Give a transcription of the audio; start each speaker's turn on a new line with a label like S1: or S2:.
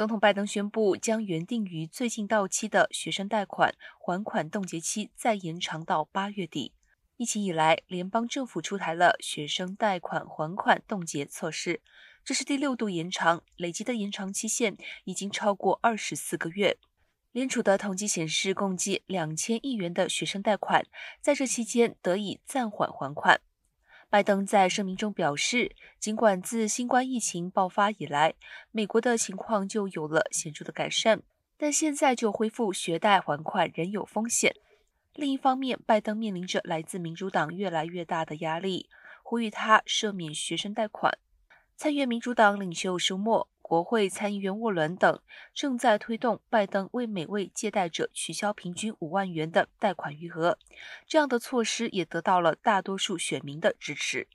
S1: 总统拜登宣布将原定于最近到期的学生贷款还款冻结期再延长到八月底。疫情以来，联邦政府出台了学生贷款还款冻结措施，这是第六度延长，累计的延长期限已经超过二十四个月。联储的统计显示，共计两千亿元的学生贷款在这期间得以暂缓还款。拜登在声明中表示，尽管自新冠疫情爆发以来，美国的情况就有了显著的改善，但现在就恢复学贷还款仍有风险。另一方面，拜登面临着来自民主党越来越大的压力，呼吁他赦免学生贷款。参议院民主党领袖舒默。国会参议员沃伦等正在推动拜登为每位借贷者取消平均五万元的贷款余额，这样的措施也得到了大多数选民的支持。